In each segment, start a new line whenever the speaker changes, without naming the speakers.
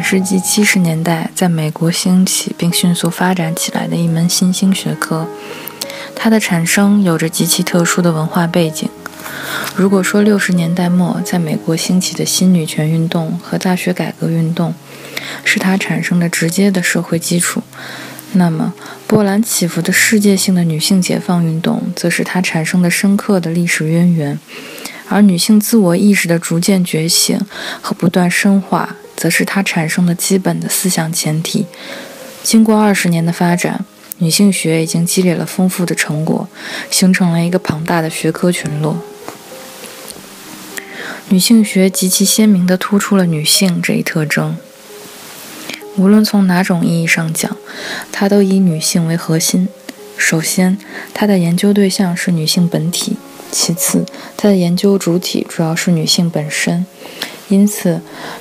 本世纪七十年代在美国兴起并迅速发展起来的一门新兴学科，它的产生有着极其特殊的文化背景。如果说六十年代末在美国兴起的新女权运动和大学改革运动是它产生的直接的社会基础，那么波澜起伏的世界性的女性解放运动则是它产生的深刻的历史渊源，而女性自我意识的逐渐觉醒和不断深化。则是它产生的基本的思想前提。经过二十年的发展，女性学已经积累了丰富的成果，形成了一个庞大的学科群落。女性学极其鲜明地突出了女性这一特征。无论从哪种意义上讲，它都以女性为核心。首先，它的研究对象是女性本体；其次，它的研究主体主要是女性本身。因此，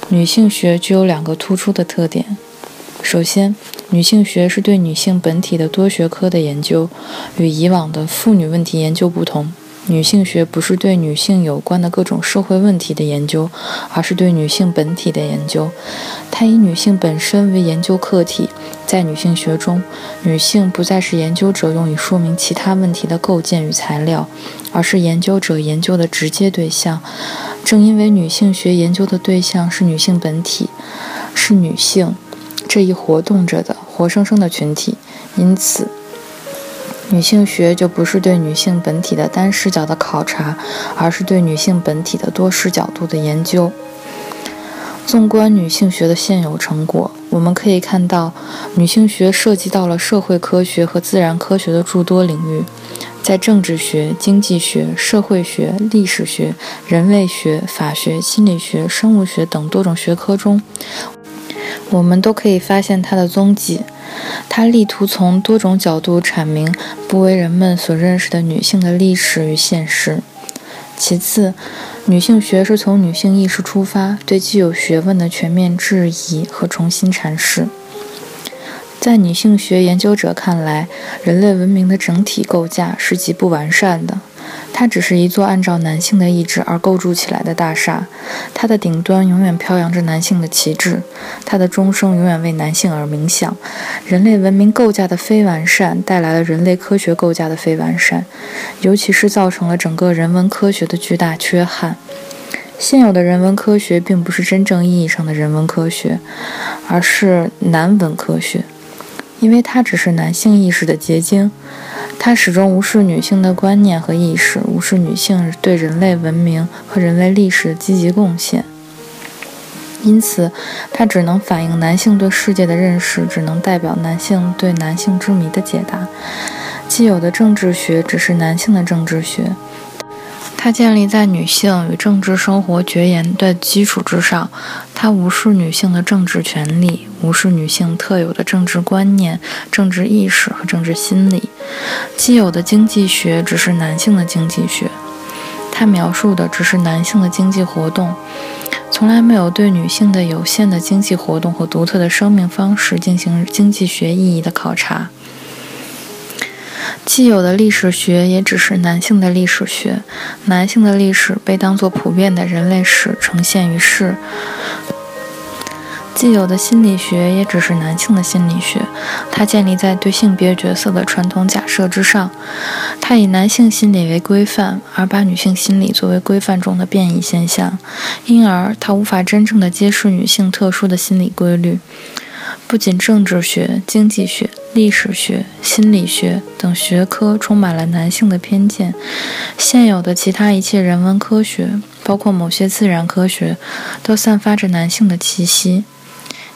女性学具有两个突出的特点。首先，女性学是对女性本体的多学科的研究，与以往的妇女问题研究不同。女性学不是对女性有关的各种社会问题的研究，而是对女性本体的研究。它以女性本身为研究课题。在女性学中，女性不再是研究者用以说明其他问题的构建与材料，而是研究者研究的直接对象。正因为女性学研究的对象是女性本体，是女性这一活动着的活生生的群体，因此，女性学就不是对女性本体的单视角的考察，而是对女性本体的多视角度的研究。纵观女性学的现有成果，我们可以看到，女性学涉及到了社会科学和自然科学的诸多领域。在政治学、经济学、社会学、历史学、人类学、法学、心理学、生物学等多种学科中，我们都可以发现它的踪迹。它力图从多种角度阐明不为人们所认识的女性的历史与现实。其次，女性学是从女性意识出发，对既有学问的全面质疑和重新阐释。在女性学研究者看来，人类文明的整体构架是极不完善的。它只是一座按照男性的意志而构筑起来的大厦，它的顶端永远飘扬着男性的旗帜，它的钟声永远为男性而鸣响。人类文明构架的非完善，带来了人类科学构架的非完善，尤其是造成了整个人文科学的巨大缺憾。现有的人文科学并不是真正意义上的人文科学，而是男文科学。因为它只是男性意识的结晶，它始终无视女性的观念和意识，无视女性对人类文明和人类历史的积极贡献。因此，它只能反映男性对世界的认识，只能代表男性对男性之谜的解答。既有的政治学只是男性的政治学。它建立在女性与政治生活绝缘的基础之上，它无视女性的政治权利，无视女性特有的政治观念、政治意识和政治心理。既有的经济学只是男性的经济学，它描述的只是男性的经济活动，从来没有对女性的有限的经济活动和独特的生命方式进行经济学意义的考察。既有的历史学也只是男性的历史学，男性的历史被当作普遍的人类史呈现于世。既有的心理学也只是男性的心理学，它建立在对性别角色的传统假设之上，它以男性心理为规范，而把女性心理作为规范中的变异现象，因而它无法真正的揭示女性特殊的心理规律。不仅政治学、经济学、历史学、心理学等学科充满了男性的偏见，现有的其他一切人文科学，包括某些自然科学，都散发着男性的气息。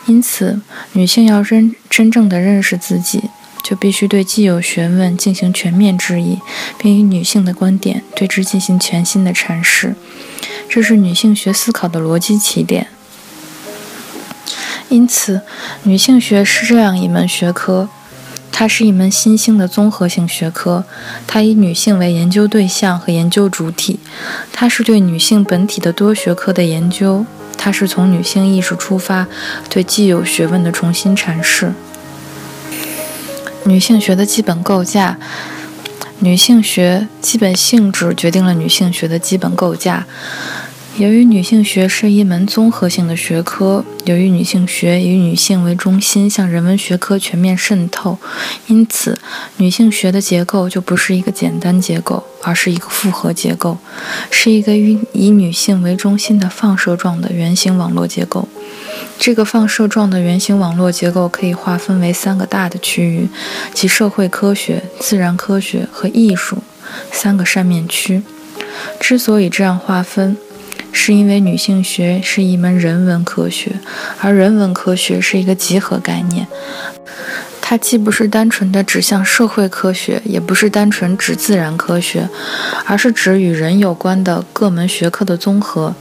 因此，女性要真真正的认识自己，就必须对既有学问进行全面质疑，并以女性的观点对之进行全新的阐释。这是女性学思考的逻辑起点。因此，女性学是这样一门学科，它是一门新兴的综合性学科，它以女性为研究对象和研究主体，它是对女性本体的多学科的研究。它是从女性意识出发，对既有学问的重新阐释。女性学的基本构架，女性学基本性质决定了女性学的基本构架。由于女性学是一门综合性的学科，由于女性学以女性为中心向人文学科全面渗透，因此女性学的结构就不是一个简单结构，而是一个复合结构，是一个以以女性为中心的放射状的圆形网络结构。这个放射状的圆形网络结构可以划分为三个大的区域，即社会科学、自然科学和艺术三个扇面区。之所以这样划分，是因为女性学是一门人文科学，而人文科学是一个集合概念，它既不是单纯的指向社会科学，也不是单纯指自然科学，而是指与人有关的各门学科的综合。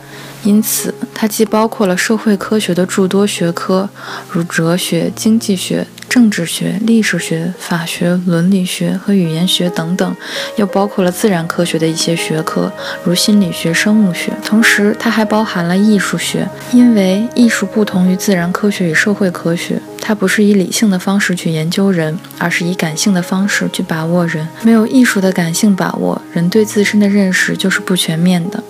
因此，它既包括了社会科学的诸多学科，如哲学、经济学。政治学、历史学、法学、伦理学和语言学等等，又包括了自然科学的一些学科，如心理学、生物学。同时，它还包含了艺术学，因为艺术不同于自然科学与社会科学，它不是以理性的方式去研究人，而是以感性的方式去把握人。没有艺术的感性把握，人对自身的认识就是不全面的。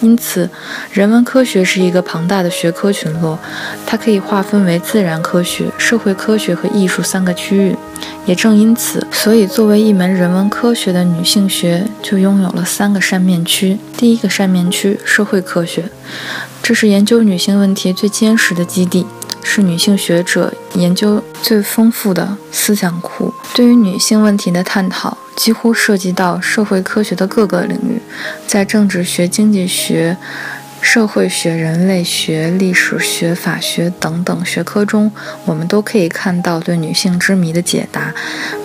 因此，人文科学是一个庞大的学科群落，它可以划分为自然科学、社会科学和艺术三个区域。也正因此，所以作为一门人文科学的女性学就拥有了三个扇面区。第一个扇面区，社会科学，这是研究女性问题最坚实的基地，是女性学者研究最丰富的思想库。对于女性问题的探讨。几乎涉及到社会科学的各个领域，在政治学、经济学、社会学、人类学、历史学、法学等等学科中，我们都可以看到对女性之谜的解答。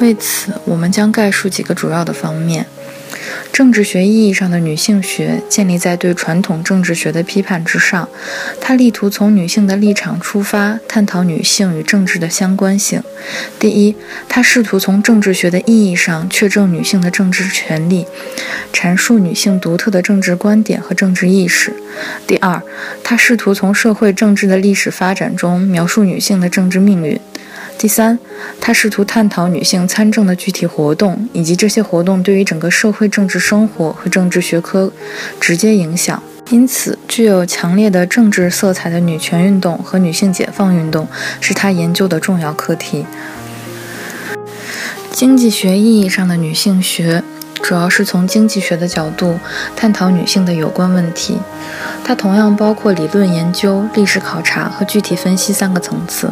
为此，我们将概述几个主要的方面。政治学意义上的女性学建立在对传统政治学的批判之上，它力图从女性的立场出发，探讨女性与政治的相关性。第一，它试图从政治学的意义上确证女性的政治权利，阐述女性独特的政治观点和政治意识。第二，它试图从社会政治的历史发展中描述女性的政治命运。第三，他试图探讨女性参政的具体活动，以及这些活动对于整个社会政治生活和政治学科直接影响。因此，具有强烈的政治色彩的女权运动和女性解放运动是他研究的重要课题。经济学意义上的女性学，主要是从经济学的角度探讨女性的有关问题。它同样包括理论研究、历史考察和具体分析三个层次。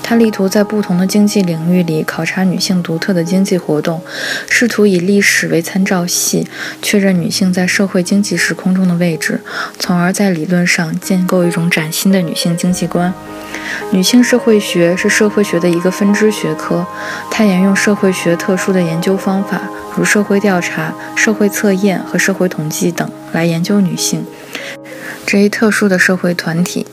他力图在不同的经济领域里考察女性独特的经济活动，试图以历史为参照系确认女性在社会经济时空中的位置，从而在理论上建构一种崭新的女性经济观。女性社会学是社会学的一个分支学科，它沿用社会学特殊的研究方法，如社会调查、社会测验和社会统计等，来研究女性这一特殊的社会团体、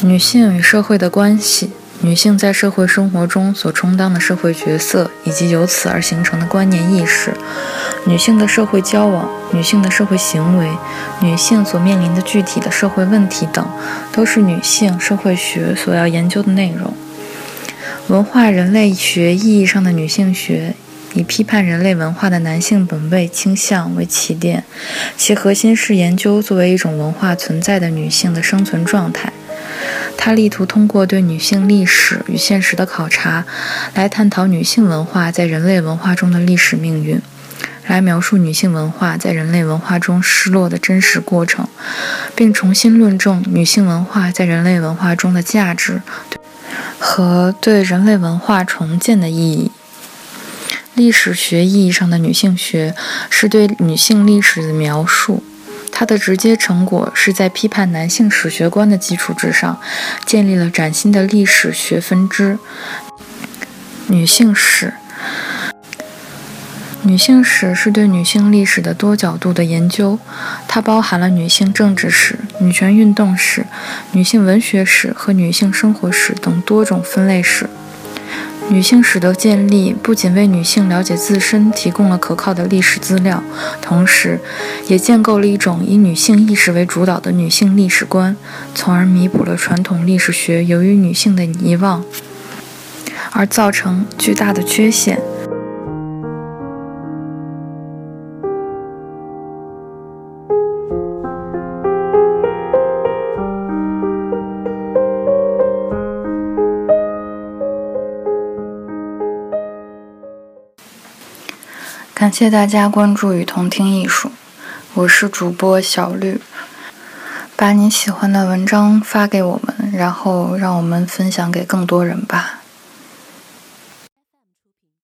女性与社会的关系。女性在社会生活中所充当的社会角色，以及由此而形成的观念意识，女性的社会交往、女性的社会行为、女性所面临的具体的社会问题等，都是女性社会学所要研究的内容。文化人类学意义上的女性学，以批判人类文化的男性本位倾向为起点，其核心是研究作为一种文化存在的女性的生存状态。他力图通过对女性历史与现实的考察，来探讨女性文化在人类文化中的历史命运，来描述女性文化在人类文化中失落的真实过程，并重新论证女性文化在人类文化中的价值和对人类文化重建的意义。历史学意义上的女性学是对女性历史的描述。它的直接成果是在批判男性史学观的基础之上，建立了崭新的历史学分支——女性史。女性史是对女性历史的多角度的研究，它包含了女性政治史、女权运动史、女性文学史和女性生活史等多种分类史。女性史的建立不仅为女性了解自身提供了可靠的历史资料，同时，也建构了一种以女性意识为主导的女性历史观，从而弥补了传统历史学由于女性的遗忘而造成巨大的缺陷。感谢大家关注与同听艺术，我是主播小绿。把你喜欢的文章发给我们，然后让我们分享给更多人吧。